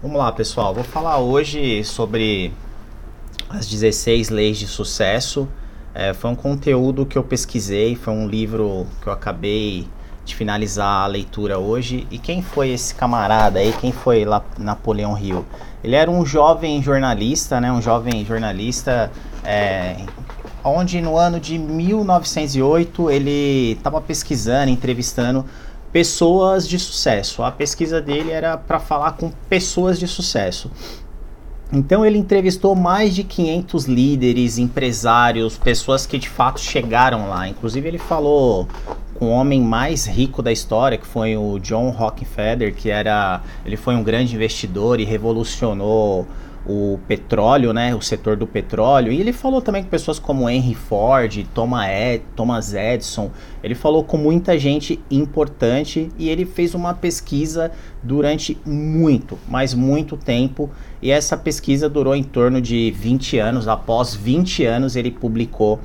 Vamos lá, pessoal. Vou falar hoje sobre as 16 leis de sucesso. É, foi um conteúdo que eu pesquisei, foi um livro que eu acabei de finalizar a leitura hoje. E quem foi esse camarada aí? Quem foi lá Napoleão Hill? Ele era um jovem jornalista, né? Um jovem jornalista, é, onde no ano de 1908 ele estava pesquisando, entrevistando pessoas de sucesso. A pesquisa dele era para falar com pessoas de sucesso. Então ele entrevistou mais de 500 líderes, empresários, pessoas que de fato chegaram lá. Inclusive ele falou com o homem mais rico da história, que foi o John Rockefeller, que era, ele foi um grande investidor e revolucionou o petróleo, né, o setor do petróleo, e ele falou também com pessoas como Henry Ford, Thomas Edison, ele falou com muita gente importante e ele fez uma pesquisa durante muito, mas muito tempo, e essa pesquisa durou em torno de 20 anos, após 20 anos ele publicou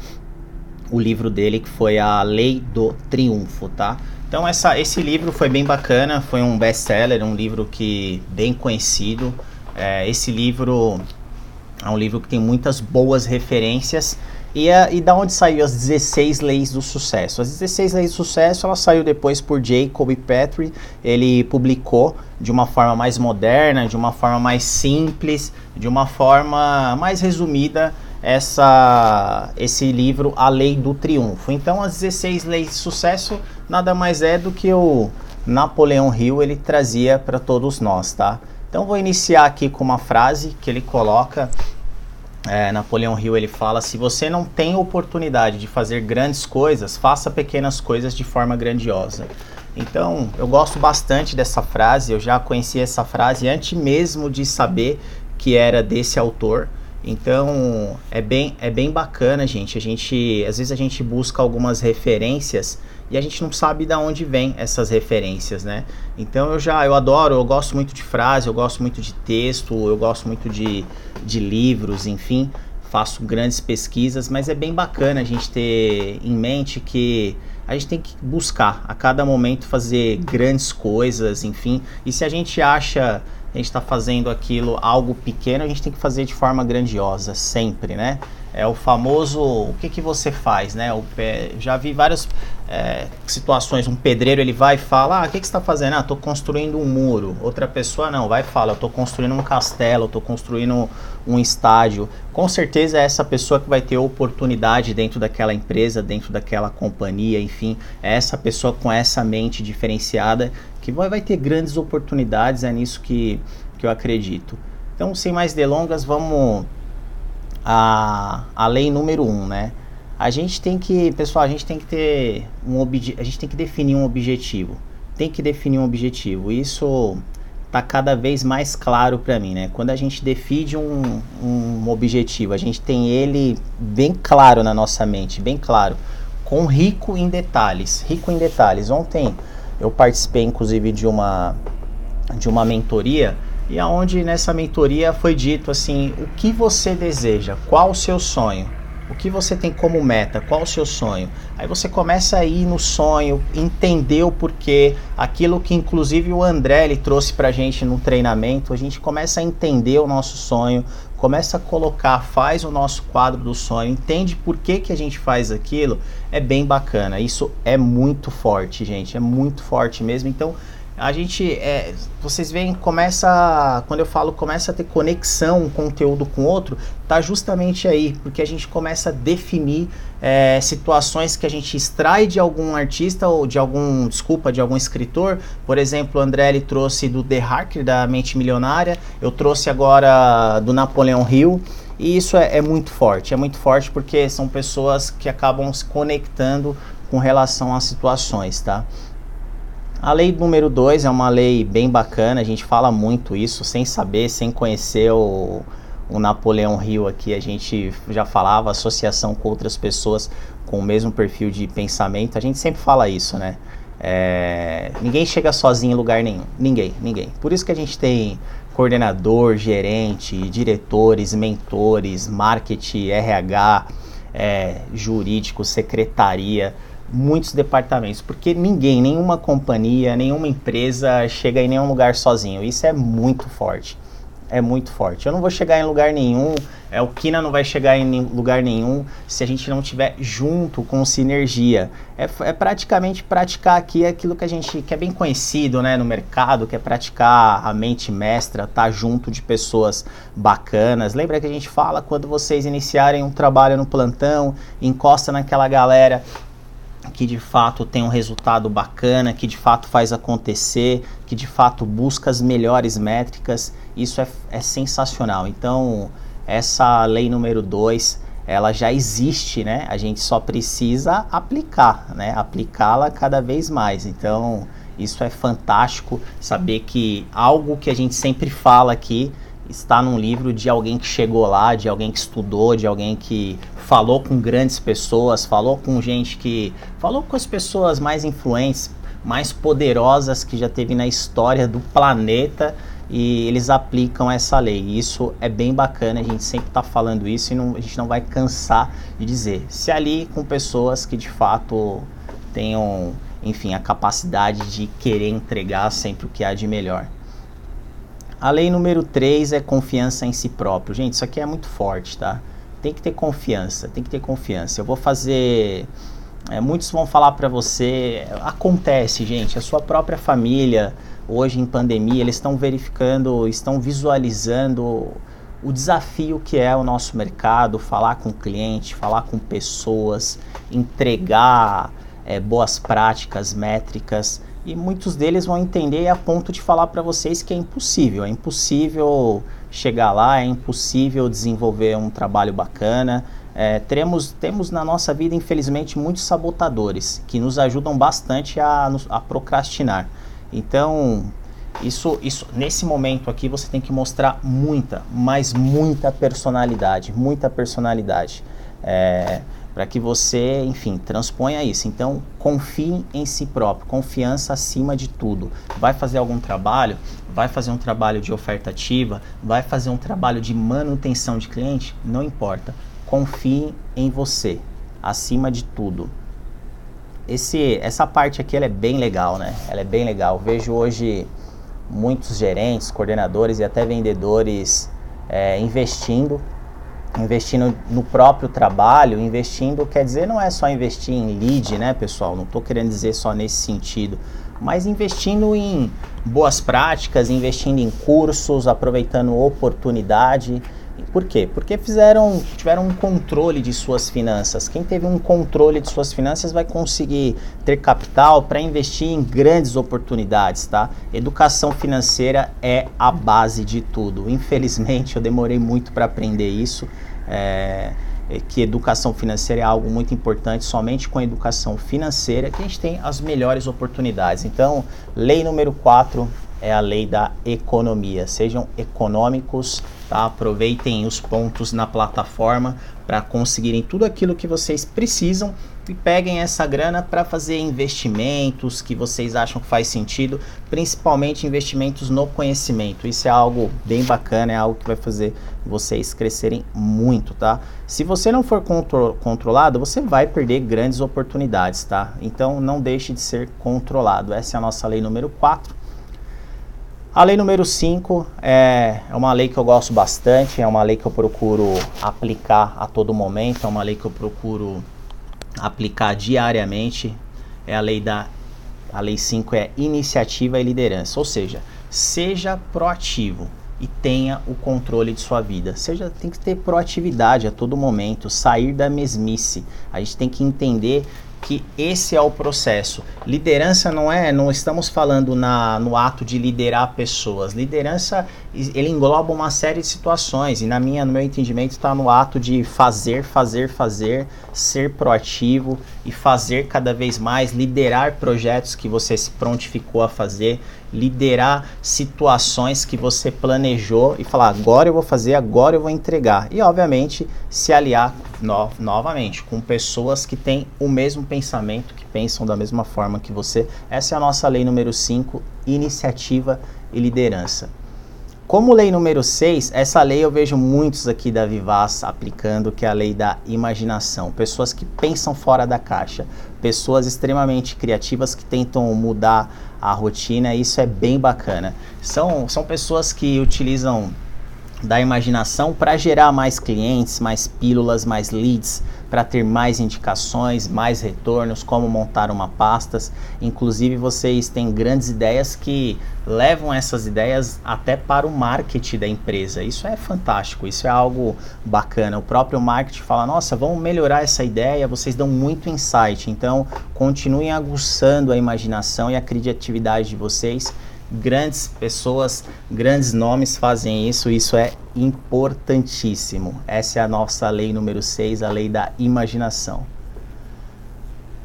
o livro dele que foi a Lei do Triunfo, tá? Então essa, esse livro foi bem bacana, foi um best-seller, um livro que bem conhecido, é, esse livro é um livro que tem muitas boas referências. E, é, e da onde saiu as 16 leis do sucesso? As 16 leis do sucesso, ela saiu depois por Jacob Petrie. Ele publicou de uma forma mais moderna, de uma forma mais simples, de uma forma mais resumida essa, esse livro, A Lei do Triunfo. Então, as 16 leis de sucesso nada mais é do que o Napoleão Hill ele trazia para todos nós, tá? Então vou iniciar aqui com uma frase que ele coloca. É, Napoleão Hill ele fala: se você não tem oportunidade de fazer grandes coisas, faça pequenas coisas de forma grandiosa. Então eu gosto bastante dessa frase. Eu já conheci essa frase antes mesmo de saber que era desse autor. Então é bem, é bem bacana, gente. A gente às vezes a gente busca algumas referências e a gente não sabe de onde vem essas referências, né? Então eu já eu adoro, eu gosto muito de frase, eu gosto muito de texto, eu gosto muito de, de livros, enfim, faço grandes pesquisas, mas é bem bacana a gente ter em mente que a gente tem que buscar a cada momento fazer grandes coisas, enfim. E se a gente acha a gente está fazendo aquilo algo pequeno, a gente tem que fazer de forma grandiosa, sempre, né? É o famoso, o que, que você faz, né? O, já vi várias é, situações, um pedreiro ele vai e fala, ah, o que, que você está fazendo? Ah, estou construindo um muro. Outra pessoa não, vai e fala, eu estou construindo um castelo, estou construindo um estádio. Com certeza é essa pessoa que vai ter oportunidade dentro daquela empresa, dentro daquela companhia, enfim, é essa pessoa com essa mente diferenciada que vai, vai ter grandes oportunidades, é nisso que, que eu acredito. Então, sem mais delongas, vamos a, a lei número um, né? A gente tem que, pessoal, a gente tem que ter um obje, a gente tem que definir um objetivo. Tem que definir um objetivo. Isso tá cada vez mais claro para mim, né? Quando a gente define um, um objetivo, a gente tem ele bem claro na nossa mente, bem claro, com rico em detalhes, rico em detalhes. Ontem eu participei inclusive de uma de uma mentoria e aonde nessa mentoria foi dito assim, o que você deseja, qual o seu sonho? O que você tem como meta? Qual o seu sonho? Aí você começa a ir no sonho, entender o porquê, aquilo que inclusive o André ele trouxe pra gente no treinamento, a gente começa a entender o nosso sonho, começa a colocar, faz o nosso quadro do sonho, entende por que, que a gente faz aquilo, é bem bacana. Isso é muito forte, gente, é muito forte mesmo. Então, a gente, é, vocês veem, começa, quando eu falo começa a ter conexão um conteúdo com outro, tá justamente aí, porque a gente começa a definir é, situações que a gente extrai de algum artista ou de algum, desculpa, de algum escritor. Por exemplo, o André ele trouxe do The Hacker, da Mente Milionária, eu trouxe agora do Napoleão Hill. E isso é, é muito forte, é muito forte porque são pessoas que acabam se conectando com relação às situações, tá? A lei número 2 é uma lei bem bacana, a gente fala muito isso sem saber, sem conhecer o, o Napoleão Rio aqui, a gente já falava associação com outras pessoas com o mesmo perfil de pensamento, a gente sempre fala isso, né? É, ninguém chega sozinho em lugar nenhum, ninguém, ninguém. Por isso que a gente tem coordenador, gerente, diretores, mentores, marketing, RH, é, jurídico, secretaria, muitos departamentos, porque ninguém, nenhuma companhia, nenhuma empresa chega em nenhum lugar sozinho. Isso é muito forte é muito forte. Eu não vou chegar em lugar nenhum, é, o Kina não vai chegar em lugar nenhum se a gente não tiver junto com sinergia. É, é praticamente praticar aqui aquilo que a gente que é bem conhecido né, no mercado, que é praticar a mente mestra, estar tá junto de pessoas bacanas. Lembra que a gente fala quando vocês iniciarem um trabalho no plantão, encosta naquela galera que de fato tem um resultado bacana, que de fato faz acontecer, que de fato busca as melhores métricas, isso é, é sensacional. Então, essa lei número 2, ela já existe, né? A gente só precisa aplicar, né? Aplicá-la cada vez mais. Então, isso é fantástico saber que algo que a gente sempre fala aqui está num livro de alguém que chegou lá, de alguém que estudou, de alguém que falou com grandes pessoas, falou com gente que falou com as pessoas mais influentes, mais poderosas que já teve na história do planeta e eles aplicam essa lei. Isso é bem bacana, a gente sempre está falando isso e não, a gente não vai cansar de dizer. Se ali com pessoas que de fato tenham, enfim, a capacidade de querer entregar sempre o que há de melhor. A lei número 3 é confiança em si próprio. Gente, isso aqui é muito forte, tá? Tem que ter confiança, tem que ter confiança. Eu vou fazer. É, muitos vão falar para você. Acontece, gente. A sua própria família, hoje em pandemia, eles estão verificando, estão visualizando o desafio que é o nosso mercado, falar com cliente, falar com pessoas, entregar é, boas práticas, métricas e muitos deles vão entender a ponto de falar para vocês que é impossível, é impossível chegar lá, é impossível desenvolver um trabalho bacana. É, temos, temos na nossa vida, infelizmente, muitos sabotadores que nos ajudam bastante a, a procrastinar. Então, isso, isso, nesse momento aqui, você tem que mostrar muita, mas muita personalidade, muita personalidade. É, para que você, enfim, transponha isso. Então, confie em si próprio, confiança acima de tudo. Vai fazer algum trabalho, vai fazer um trabalho de oferta ativa, vai fazer um trabalho de manutenção de cliente, não importa. Confie em você, acima de tudo. Esse, essa parte aqui ela é bem legal, né? Ela é bem legal. Vejo hoje muitos gerentes, coordenadores e até vendedores é, investindo investindo no próprio trabalho, investindo quer dizer não é só investir em lead, né, pessoal? Não estou querendo dizer só nesse sentido, mas investindo em boas práticas, investindo em cursos, aproveitando oportunidade. Por quê? Porque fizeram, tiveram um controle de suas finanças. Quem teve um controle de suas finanças vai conseguir ter capital para investir em grandes oportunidades, tá? Educação financeira é a base de tudo. Infelizmente, eu demorei muito para aprender isso. É, é, que educação financeira é algo muito importante, somente com a educação financeira que a gente tem as melhores oportunidades. Então, lei número 4 é a lei da economia. Sejam econômicos, tá? aproveitem os pontos na plataforma para conseguirem tudo aquilo que vocês precisam e peguem essa grana para fazer investimentos que vocês acham que faz sentido, principalmente investimentos no conhecimento. Isso é algo bem bacana, é algo que vai fazer vocês crescerem muito, tá? Se você não for contro controlado, você vai perder grandes oportunidades, tá? Então não deixe de ser controlado. Essa é a nossa lei número 4 a lei número 5 é, é uma lei que eu gosto bastante, é uma lei que eu procuro aplicar a todo momento, é uma lei que eu procuro aplicar diariamente. É a lei da a lei 5 é iniciativa e liderança, ou seja, seja proativo e tenha o controle de sua vida. Seja tem que ter proatividade a todo momento, sair da mesmice. A gente tem que entender que esse é o processo. Liderança não é, não estamos falando na, no ato de liderar pessoas. Liderança ele engloba uma série de situações e na minha, no meu entendimento está no ato de fazer, fazer, fazer, ser proativo e fazer cada vez mais, liderar projetos que você se prontificou a fazer, liderar situações que você planejou e falar agora eu vou fazer, agora eu vou entregar e obviamente se aliar no, novamente com pessoas que têm o mesmo pensamento, que pensam da mesma forma que você. Essa é a nossa lei número 5, iniciativa e liderança. Como lei número 6, essa lei eu vejo muitos aqui da Vivaz aplicando, que é a lei da imaginação. Pessoas que pensam fora da caixa, pessoas extremamente criativas que tentam mudar a rotina, isso é bem bacana. São, são pessoas que utilizam da imaginação para gerar mais clientes, mais pílulas, mais leads, para ter mais indicações, mais retornos, como montar uma pastas. Inclusive, vocês têm grandes ideias que levam essas ideias até para o marketing da empresa. Isso é fantástico, isso é algo bacana. O próprio marketing fala: nossa, vamos melhorar essa ideia, vocês dão muito insight. Então, continuem aguçando a imaginação e a criatividade de vocês grandes pessoas, grandes nomes fazem isso, isso é importantíssimo. Essa é a nossa lei número 6, a lei da imaginação.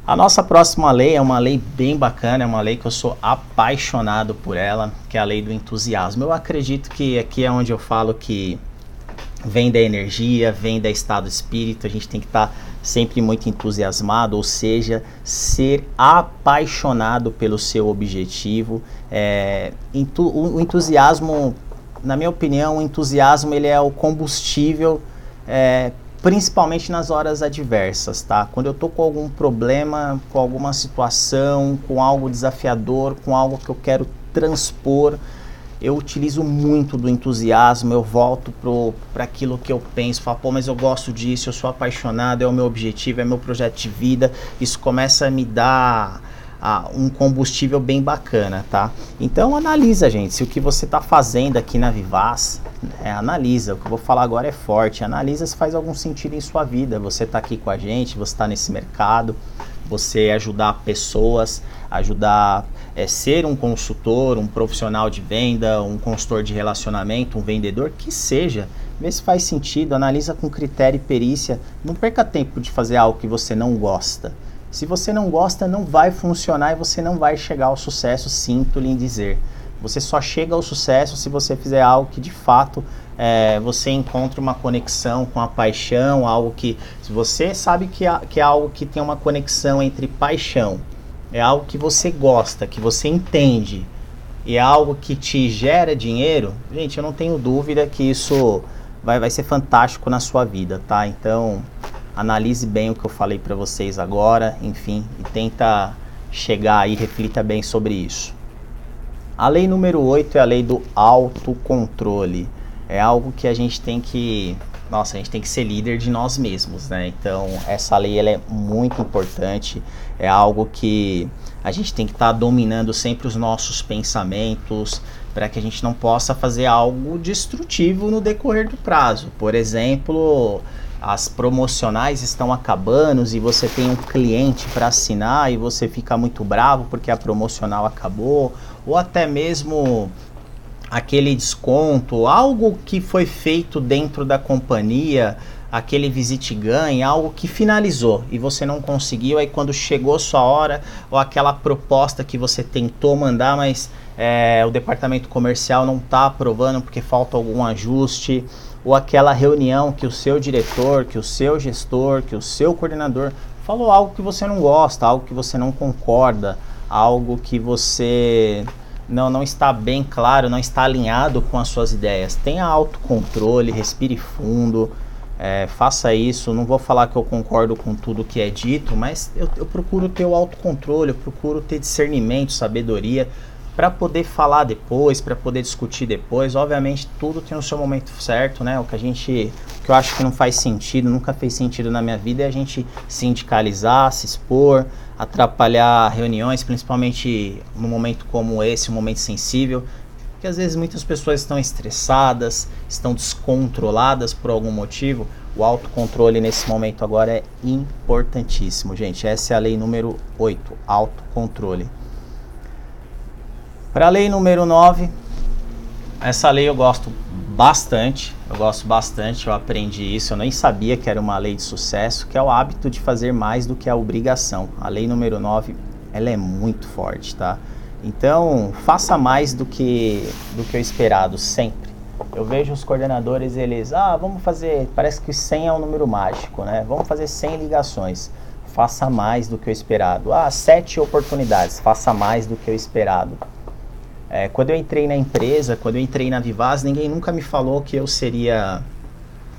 A nossa próxima lei é uma lei bem bacana, é uma lei que eu sou apaixonado por ela, que é a lei do entusiasmo. Eu acredito que aqui é onde eu falo que vem da energia, vem da estado espírito, a gente tem que estar tá sempre muito entusiasmado, ou seja, ser apaixonado pelo seu objetivo. É, o entusiasmo, na minha opinião, o entusiasmo ele é o combustível, é, principalmente nas horas adversas, tá? Quando eu tô com algum problema, com alguma situação, com algo desafiador, com algo que eu quero transpor, eu utilizo muito do entusiasmo, eu volto para aquilo que eu penso, falo, pô, mas eu gosto disso, eu sou apaixonado, é o meu objetivo, é meu projeto de vida. Isso começa a me dar um combustível bem bacana, tá? Então analisa, gente, se o que você está fazendo aqui na Vivaz, é, analisa. O que eu vou falar agora é forte. Analisa se faz algum sentido em sua vida. Você está aqui com a gente, você está nesse mercado, você ajudar pessoas, ajudar é, ser um consultor, um profissional de venda, um consultor de relacionamento, um vendedor, que seja. Vê se faz sentido, analisa com critério e perícia. Não perca tempo de fazer algo que você não gosta. Se você não gosta, não vai funcionar e você não vai chegar ao sucesso, sinto lhe dizer. Você só chega ao sucesso se você fizer algo que de fato é, você encontra uma conexão com a paixão, algo que. Você sabe que é, que é algo que tem uma conexão entre paixão é algo que você gosta, que você entende, e é algo que te gera dinheiro, gente, eu não tenho dúvida que isso vai, vai ser fantástico na sua vida, tá? Então, analise bem o que eu falei para vocês agora, enfim, e tenta chegar aí, reflita bem sobre isso. A lei número 8 é a lei do autocontrole. É algo que a gente tem que nossa, a gente tem que ser líder de nós mesmos, né? Então, essa lei ela é muito importante, é algo que a gente tem que estar tá dominando sempre os nossos pensamentos para que a gente não possa fazer algo destrutivo no decorrer do prazo. Por exemplo, as promocionais estão acabando e você tem um cliente para assinar e você fica muito bravo porque a promocional acabou, ou até mesmo aquele desconto, algo que foi feito dentro da companhia, aquele visite ganhe, algo que finalizou e você não conseguiu, aí quando chegou sua hora, ou aquela proposta que você tentou mandar, mas é, o departamento comercial não está aprovando porque falta algum ajuste, ou aquela reunião que o seu diretor, que o seu gestor, que o seu coordenador falou algo que você não gosta, algo que você não concorda, algo que você não, não está bem claro, não está alinhado com as suas ideias. Tenha autocontrole, respire fundo, é, faça isso. Não vou falar que eu concordo com tudo que é dito, mas eu, eu procuro ter o autocontrole, eu procuro ter discernimento, sabedoria para poder falar depois, para poder discutir depois. Obviamente, tudo tem o seu momento certo, né? O que a gente, o que eu acho que não faz sentido, nunca fez sentido na minha vida é a gente sindicalizar, se expor, atrapalhar reuniões, principalmente num momento como esse, um momento sensível, porque às vezes muitas pessoas estão estressadas, estão descontroladas por algum motivo. O autocontrole nesse momento agora é importantíssimo, gente. Essa é a lei número 8, autocontrole. Para a lei número 9, essa lei eu gosto bastante, eu gosto bastante, eu aprendi isso, eu nem sabia que era uma lei de sucesso, que é o hábito de fazer mais do que a obrigação. A lei número 9, ela é muito forte, tá? Então, faça mais do que do que o esperado sempre. Eu vejo os coordenadores, eles, ah, vamos fazer, parece que 100 é um número mágico, né? Vamos fazer 100 ligações. Faça mais do que o esperado. Ah, sete oportunidades, faça mais do que o esperado É, quando eu entrei na empresa, quando eu entrei na Vivaz, ninguém nunca me falou que eu seria,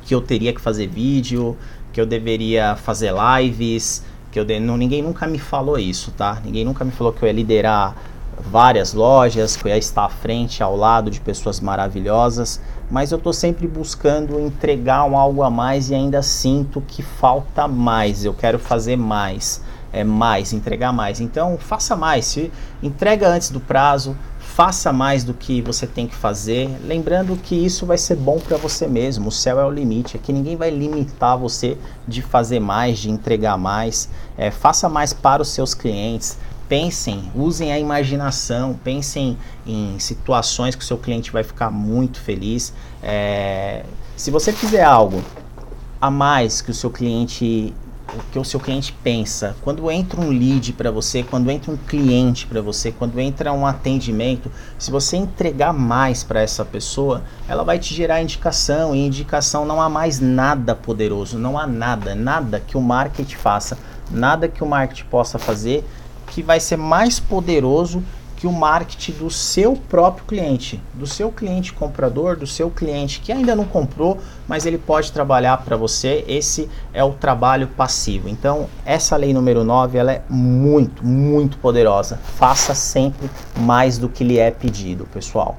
que eu teria que fazer vídeo, que eu deveria fazer lives, que eu de, não, ninguém nunca me falou isso, tá? Ninguém nunca me falou que eu ia liderar várias lojas, que eu ia estar à frente, ao lado de pessoas maravilhosas, mas eu estou sempre buscando entregar um algo a mais e ainda sinto que falta mais, eu quero fazer mais, é mais, entregar mais. Então faça mais, se entrega antes do prazo, faça mais do que você tem que fazer, lembrando que isso vai ser bom para você mesmo. O céu é o limite, aqui ninguém vai limitar você de fazer mais, de entregar mais. É, faça mais para os seus clientes pensem, usem a imaginação, pensem em situações que o seu cliente vai ficar muito feliz. É, se você fizer algo a mais que o seu cliente que o seu cliente pensa, quando entra um lead para você, quando entra um cliente para você, quando entra um atendimento, se você entregar mais para essa pessoa, ela vai te gerar indicação e indicação não há mais nada poderoso, não há nada, nada que o marketing faça, nada que o marketing possa fazer que vai ser mais poderoso que o marketing do seu próprio cliente, do seu cliente comprador, do seu cliente que ainda não comprou, mas ele pode trabalhar para você. Esse é o trabalho passivo. Então, essa lei número 9, ela é muito, muito poderosa. Faça sempre mais do que lhe é pedido, pessoal.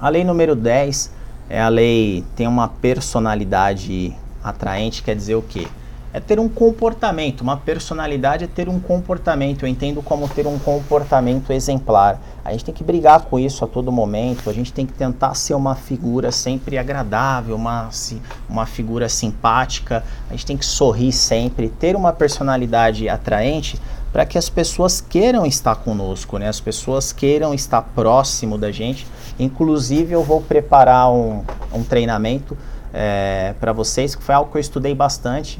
A lei número 10 é a lei tem uma personalidade atraente, quer dizer o quê? É ter um comportamento, uma personalidade é ter um comportamento. Eu entendo como ter um comportamento exemplar. A gente tem que brigar com isso a todo momento, a gente tem que tentar ser uma figura sempre agradável, uma, uma figura simpática, a gente tem que sorrir sempre, ter uma personalidade atraente para que as pessoas queiram estar conosco, né? as pessoas queiram estar próximo da gente. Inclusive, eu vou preparar um, um treinamento é, para vocês, que foi algo que eu estudei bastante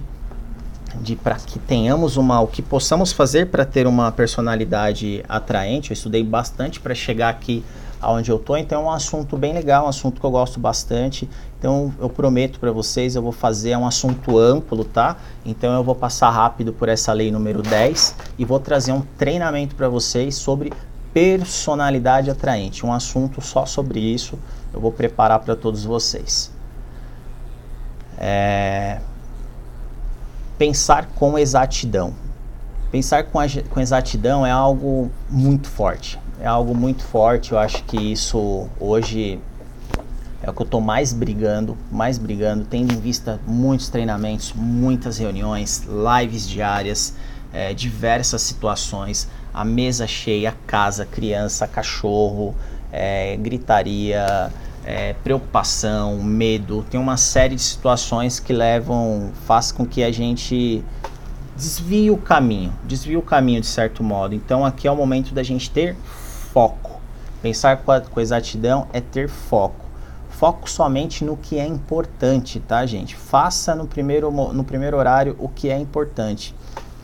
de para que tenhamos uma o que possamos fazer para ter uma personalidade atraente. Eu estudei bastante para chegar aqui aonde eu tô, então é um assunto bem legal, um assunto que eu gosto bastante. Então eu prometo para vocês, eu vou fazer é um assunto amplo, tá? Então eu vou passar rápido por essa lei número 10 e vou trazer um treinamento para vocês sobre personalidade atraente, um assunto só sobre isso. Eu vou preparar para todos vocês. É, pensar com exatidão. Pensar com, com exatidão é algo muito forte. É algo muito forte. Eu acho que isso hoje é o que eu estou mais brigando, mais brigando, tendo em vista muitos treinamentos, muitas reuniões, lives diárias, é, diversas situações, a mesa cheia, casa, criança, cachorro, é, gritaria, é, preocupação, medo, tem uma série de situações que levam, faz com que a gente desvie o caminho, desvie o caminho de certo modo. Então aqui é o momento da gente ter foco. Pensar com, a, com exatidão é ter foco. Foco somente no que é importante, tá, gente? Faça no primeiro, no primeiro horário o que é importante,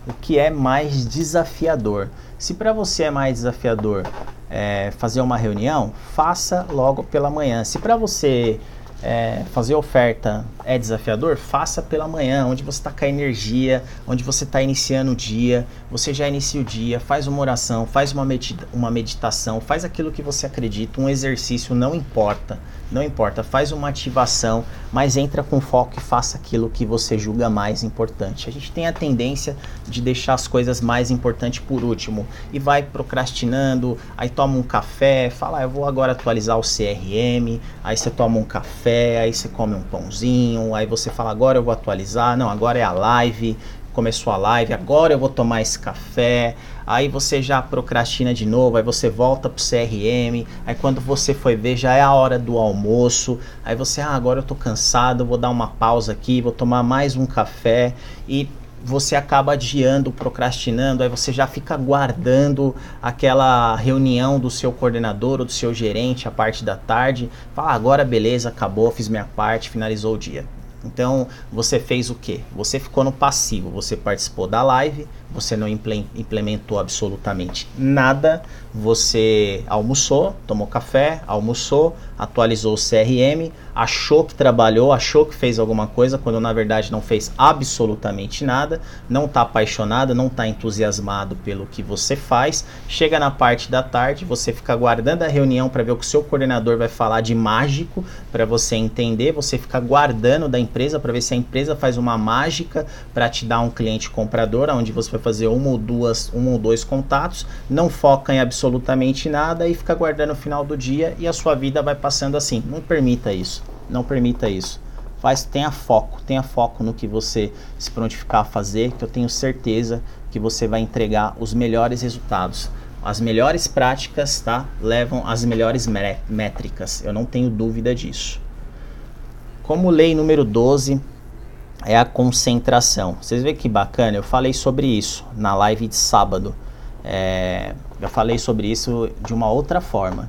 o que é mais desafiador. Se para você é mais desafiador é, fazer uma reunião, faça logo pela manhã. Se para você é, fazer oferta é desafiador, faça pela manhã, onde você está com a energia, onde você está iniciando o dia, você já inicia o dia, faz uma oração, faz uma, medita uma meditação, faz aquilo que você acredita, um exercício, não importa, não importa, faz uma ativação, mas entra com foco e faça aquilo que você julga mais importante. A gente tem a tendência de deixar as coisas mais importantes por último e vai procrastinando, aí toma um café, fala, ah, eu vou agora atualizar o CRM, aí você toma um café aí você come um pãozinho, aí você fala, agora eu vou atualizar, não, agora é a live, começou a live, agora eu vou tomar esse café, aí você já procrastina de novo, aí você volta pro CRM, aí quando você foi ver já é a hora do almoço, aí você, ah, agora eu tô cansado, vou dar uma pausa aqui, vou tomar mais um café. E você acaba adiando, procrastinando, aí você já fica guardando aquela reunião do seu coordenador ou do seu gerente a parte da tarde, fala agora beleza, acabou, fiz minha parte, finalizou o dia. Então você fez o que? Você ficou no passivo, você participou da live, você não implementou absolutamente nada, você almoçou, tomou café, almoçou, atualizou o CRM, achou que trabalhou, achou que fez alguma coisa, quando na verdade não fez absolutamente nada, não está apaixonado, não está entusiasmado pelo que você faz. Chega na parte da tarde, você fica aguardando a reunião para ver o que o seu coordenador vai falar de mágico para você entender, você fica guardando da empresa para ver se a empresa faz uma mágica para te dar um cliente comprador, onde você vai fazer uma ou duas, um ou dois contatos, não foca em absolutamente nada e fica guardando o final do dia e a sua vida vai passando assim. Não permita isso. Não permita isso. Faz, tenha foco, tenha foco no que você se prontificar a fazer, que eu tenho certeza que você vai entregar os melhores resultados. As melhores práticas, tá? Levam as melhores métricas. Eu não tenho dúvida disso. Como lei número 12 é a concentração. Vocês veem que bacana? Eu falei sobre isso na live de sábado. É, eu falei sobre isso de uma outra forma.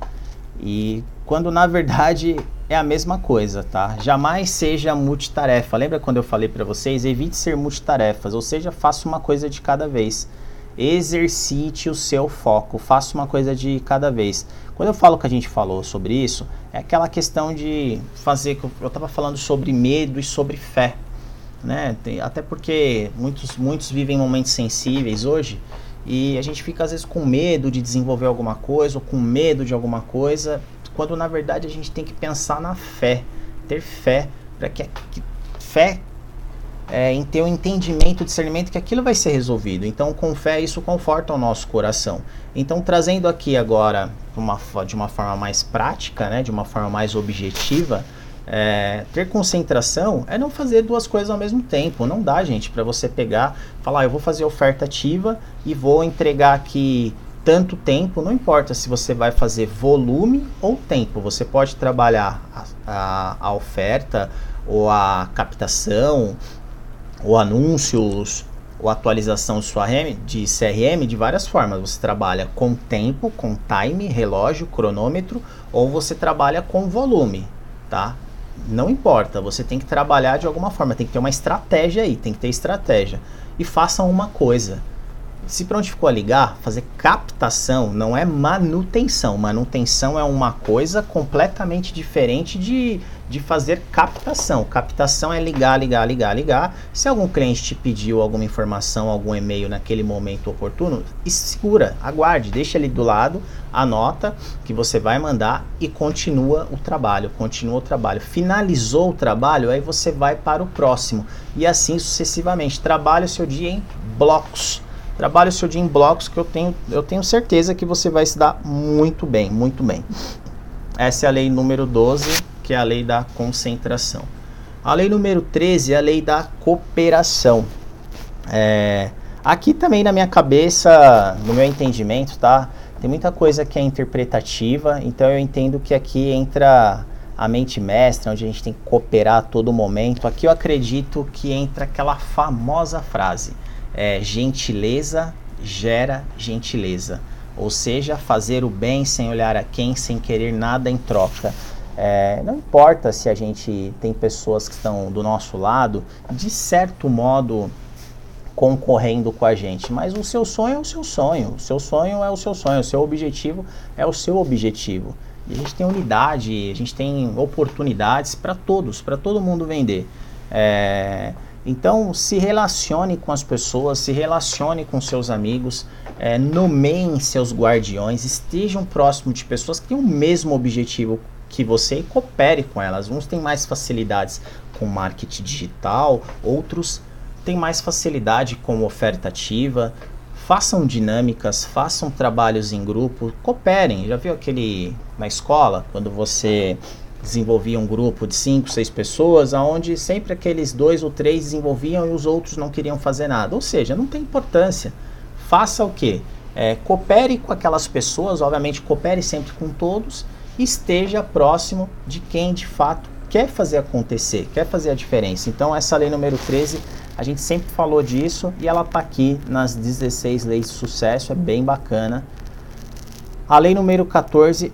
E quando na verdade é a mesma coisa, tá? Jamais seja multitarefa. Lembra quando eu falei para vocês? Evite ser multitarefas, ou seja, faça uma coisa de cada vez. Exercite o seu foco, faça uma coisa de cada vez. Quando eu falo que a gente falou sobre isso, é aquela questão de fazer. Eu estava falando sobre medo e sobre fé, né? Tem, até porque muitos, muitos vivem momentos sensíveis hoje e a gente fica às vezes com medo de desenvolver alguma coisa ou com medo de alguma coisa quando na verdade a gente tem que pensar na fé, ter fé, para que, que, fé é, em ter o um entendimento, discernimento que aquilo vai ser resolvido. Então, com fé, isso conforta o nosso coração. Então, trazendo aqui agora uma, de uma forma mais prática, né, de uma forma mais objetiva, é, ter concentração é não fazer duas coisas ao mesmo tempo. Não dá, gente, para você pegar, falar, ah, eu vou fazer oferta ativa e vou entregar aqui tanto tempo, não importa se você vai fazer volume ou tempo, você pode trabalhar a, a, a oferta ou a captação ou anúncios ou atualização de sua RM, de CRM de várias formas. Você trabalha com tempo, com time, relógio, cronômetro, ou você trabalha com volume, tá? Não importa, você tem que trabalhar de alguma forma, tem que ter uma estratégia aí, tem que ter estratégia. E faça uma coisa se prontificou a ligar, fazer captação não é manutenção. Manutenção é uma coisa completamente diferente de, de fazer captação. Captação é ligar, ligar, ligar, ligar. Se algum cliente te pediu alguma informação, algum e-mail naquele momento oportuno, segura, aguarde, deixa ele do lado, anota que você vai mandar e continua o trabalho, continua o trabalho. Finalizou o trabalho, aí você vai para o próximo e assim sucessivamente. Trabalhe o seu dia em blocos Trabalhe o seu dia em blocos que eu tenho, eu tenho certeza que você vai se dar muito bem, muito bem. Essa é a lei número 12, que é a lei da concentração. A lei número 13 é a lei da cooperação. É, aqui também na minha cabeça, no meu entendimento, tá? Tem muita coisa que é interpretativa, então eu entendo que aqui entra a mente mestra, onde a gente tem que cooperar a todo momento. Aqui eu acredito que entra aquela famosa frase: é, gentileza gera gentileza. Ou seja, fazer o bem sem olhar a quem, sem querer nada em troca. É, não importa se a gente tem pessoas que estão do nosso lado, de certo modo concorrendo com a gente, mas o seu sonho é o seu sonho, o seu sonho é o seu sonho, o seu objetivo é o seu objetivo. E a gente tem unidade, a gente tem oportunidades para todos, para todo mundo vender. É, então, se relacione com as pessoas, se relacione com seus amigos, é, nomeiem seus guardiões, estejam próximo de pessoas que têm o mesmo objetivo que você coopere com elas. Uns têm mais facilidades com marketing digital, outros têm mais facilidade com oferta ativa. Façam dinâmicas, façam trabalhos em grupo, cooperem. Já viu aquele na escola, quando você desenvolvia um grupo de cinco, seis pessoas, aonde sempre aqueles dois ou três desenvolviam e os outros não queriam fazer nada. Ou seja, não tem importância. Faça o quê? É, coopere com aquelas pessoas, obviamente coopere sempre com todos, esteja próximo de quem de fato quer fazer acontecer, quer fazer a diferença. Então essa lei número 13, a gente sempre falou disso e ela está aqui nas 16 leis de sucesso, é bem bacana. A lei número 14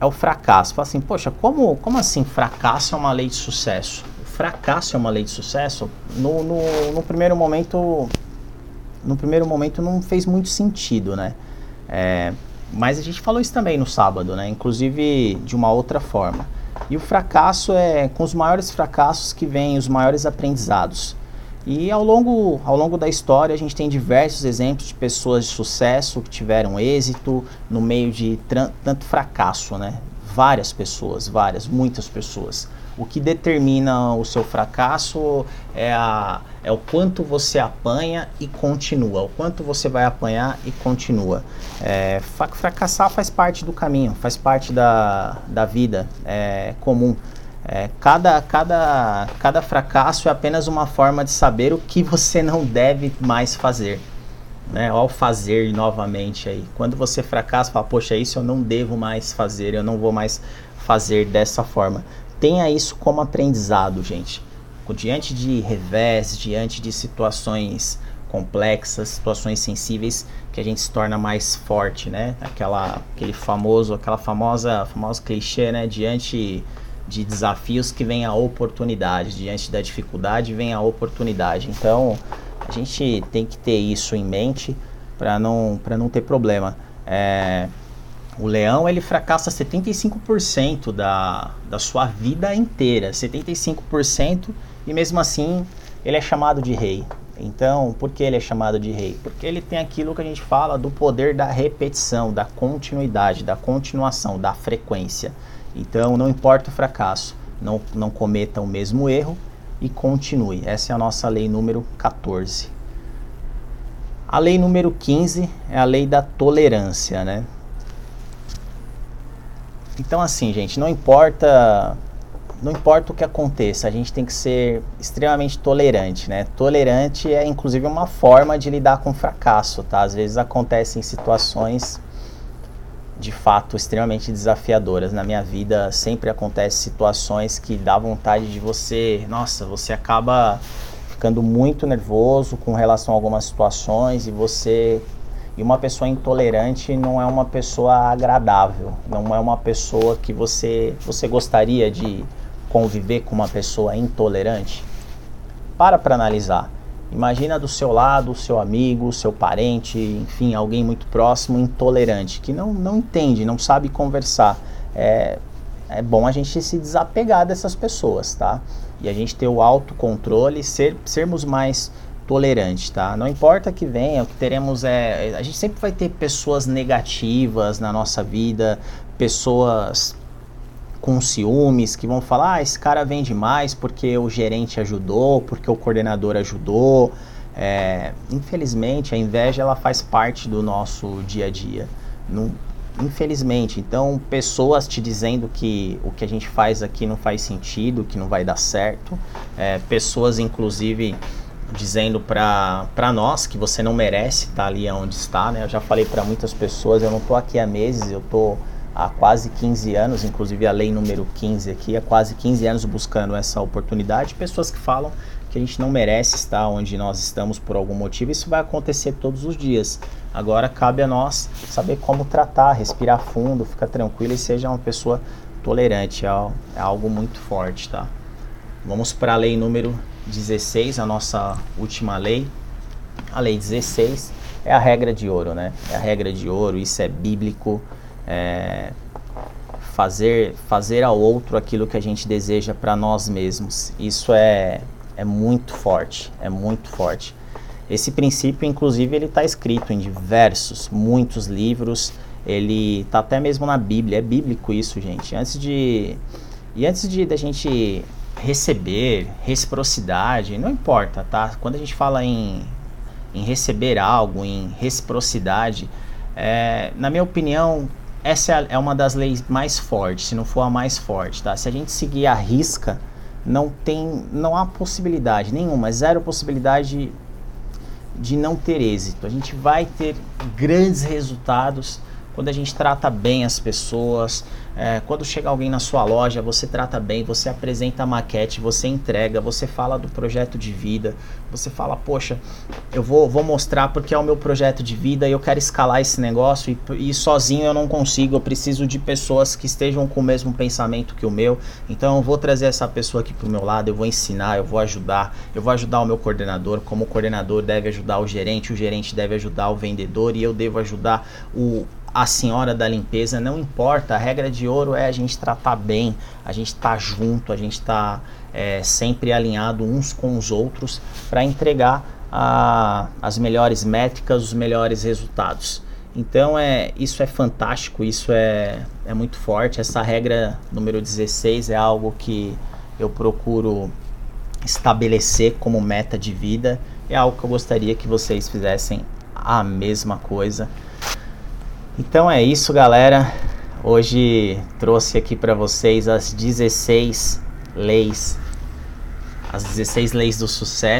é o fracasso. Fala assim, poxa, como, como assim fracasso é uma lei de sucesso? Fracasso é uma lei de sucesso? No, no, no primeiro momento, no primeiro momento não fez muito sentido, né? É, mas a gente falou isso também no sábado, né? Inclusive de uma outra forma. E o fracasso é com os maiores fracassos que vêm os maiores aprendizados. E ao longo, ao longo da história a gente tem diversos exemplos de pessoas de sucesso que tiveram êxito no meio de tanto fracasso, né? Várias pessoas, várias, muitas pessoas. O que determina o seu fracasso é, a, é o quanto você apanha e continua, o quanto você vai apanhar e continua. É, fracassar faz parte do caminho, faz parte da, da vida, é comum. É, cada, cada, cada fracasso é apenas uma forma de saber o que você não deve mais fazer. Né? Ao fazer novamente aí. Quando você fracassa, fala, poxa, isso eu não devo mais fazer, eu não vou mais fazer dessa forma. Tenha isso como aprendizado, gente. Diante de revés, diante de situações complexas, situações sensíveis, que a gente se torna mais forte, né? Aquela, aquele famoso, aquela famosa, famoso clichê, né? Diante de desafios que vem a oportunidade, diante da dificuldade vem a oportunidade. Então, a gente tem que ter isso em mente para não, não ter problema. É, o leão ele fracassa 75% da, da sua vida inteira, 75% e mesmo assim ele é chamado de rei. Então, por que ele é chamado de rei? Porque ele tem aquilo que a gente fala do poder da repetição, da continuidade, da continuação, da frequência. Então, não importa o fracasso, não, não cometa o mesmo erro e continue. Essa é a nossa lei número 14. A lei número 15 é a lei da tolerância, né? Então, assim, gente, não importa não importa o que aconteça, a gente tem que ser extremamente tolerante, né? Tolerante é inclusive uma forma de lidar com fracasso, tá? Às vezes acontecem situações de fato extremamente desafiadoras. Na minha vida sempre acontecem situações que dá vontade de você, nossa, você acaba ficando muito nervoso com relação a algumas situações e você e uma pessoa intolerante não é uma pessoa agradável, não é uma pessoa que você você gostaria de conviver com uma pessoa intolerante. Para para analisar. Imagina do seu lado seu amigo, seu parente, enfim, alguém muito próximo, intolerante, que não, não entende, não sabe conversar. É, é bom a gente se desapegar dessas pessoas, tá? E a gente ter o autocontrole, ser, sermos mais tolerantes, tá? Não importa que venha, o que teremos é. A gente sempre vai ter pessoas negativas na nossa vida, pessoas com ciúmes, que vão falar: ah, esse cara vende mais porque o gerente ajudou, porque o coordenador ajudou. É, infelizmente, a inveja ela faz parte do nosso dia a dia. Não, infelizmente, então, pessoas te dizendo que o que a gente faz aqui não faz sentido, que não vai dar certo, é, pessoas, inclusive, dizendo para nós que você não merece estar ali onde está, né? Eu já falei para muitas pessoas, eu não estou aqui há meses, eu estou há quase 15 anos, inclusive a lei número 15 aqui, há quase 15 anos buscando essa oportunidade, pessoas que falam que a gente não merece estar onde nós estamos por algum motivo, isso vai acontecer todos os dias. Agora cabe a nós saber como tratar, respirar fundo, ficar tranquilo e seja uma pessoa tolerante, é, é algo muito forte, tá? Vamos para a lei número 16, a nossa última lei. A lei 16 é a regra de ouro, né? É a regra de ouro, isso é bíblico é, fazer, fazer ao outro aquilo que a gente deseja para nós mesmos. Isso é, é muito forte, é muito forte. Esse princípio, inclusive, ele está escrito em diversos, muitos livros. Ele está até mesmo na Bíblia. É bíblico isso, gente. Antes de e antes de da gente receber reciprocidade, não importa, tá? Quando a gente fala em, em receber algo, em reciprocidade, é, na minha opinião, essa é, é uma das leis mais fortes, se não for a mais forte, tá? Se a gente seguir a risca, não tem, não há possibilidade nenhuma, zero possibilidade de, de não ter êxito. A gente vai ter grandes resultados quando a gente trata bem as pessoas, é, quando chega alguém na sua loja, você trata bem, você apresenta a maquete, você entrega, você fala do projeto de vida, você fala, poxa, eu vou, vou mostrar porque é o meu projeto de vida e eu quero escalar esse negócio e, e sozinho eu não consigo, eu preciso de pessoas que estejam com o mesmo pensamento que o meu, então eu vou trazer essa pessoa aqui pro meu lado, eu vou ensinar, eu vou ajudar, eu vou ajudar o meu coordenador, como o coordenador deve ajudar o gerente, o gerente deve ajudar o vendedor e eu devo ajudar o a senhora da limpeza, não importa, a regra de ouro é a gente tratar bem, a gente tá junto, a gente tá é, sempre alinhado uns com os outros para entregar a, as melhores métricas, os melhores resultados. Então é, isso é fantástico, isso é, é muito forte. Essa regra número 16 é algo que eu procuro estabelecer como meta de vida. É algo que eu gostaria que vocês fizessem a mesma coisa. Então é isso, galera. Hoje trouxe aqui para vocês as 16 leis, as 16 leis do sucesso.